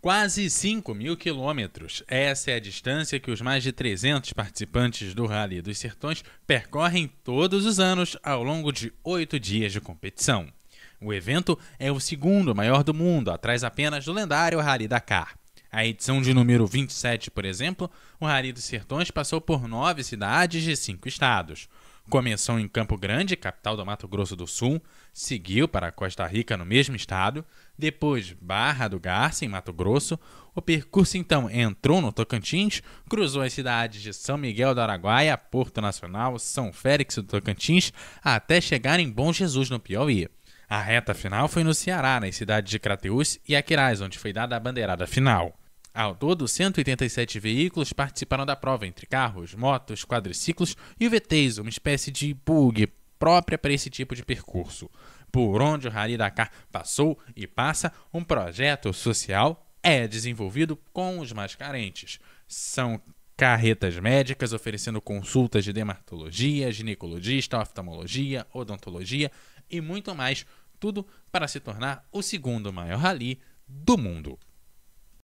Quase 5 mil quilômetros. Essa é a distância que os mais de 300 participantes do Rally dos Sertões percorrem todos os anos ao longo de oito dias de competição. O evento é o segundo maior do mundo, atrás apenas do lendário Rally Dakar. A edição de número 27, por exemplo, o Rally dos Sertões passou por nove cidades de cinco estados. Começou em Campo Grande, capital do Mato Grosso do Sul, seguiu para Costa Rica, no mesmo estado, depois Barra do Garça, em Mato Grosso. O percurso então entrou no Tocantins, cruzou as cidades de São Miguel do Araguaia, Porto Nacional, São Félix do Tocantins, até chegar em Bom Jesus, no Piauí. A reta final foi no Ceará, nas cidades de Crateús e Aquiraz, onde foi dada a bandeirada final. Ao todo, 187 veículos participaram da prova, entre carros, motos, quadriciclos e o VTs, uma espécie de bug própria para esse tipo de percurso. Por onde o Rally Dakar passou e passa, um projeto social é desenvolvido com os mais carentes. São carretas médicas oferecendo consultas de dermatologia, ginecologista, oftalmologia, odontologia e muito mais, tudo para se tornar o segundo maior rally do mundo.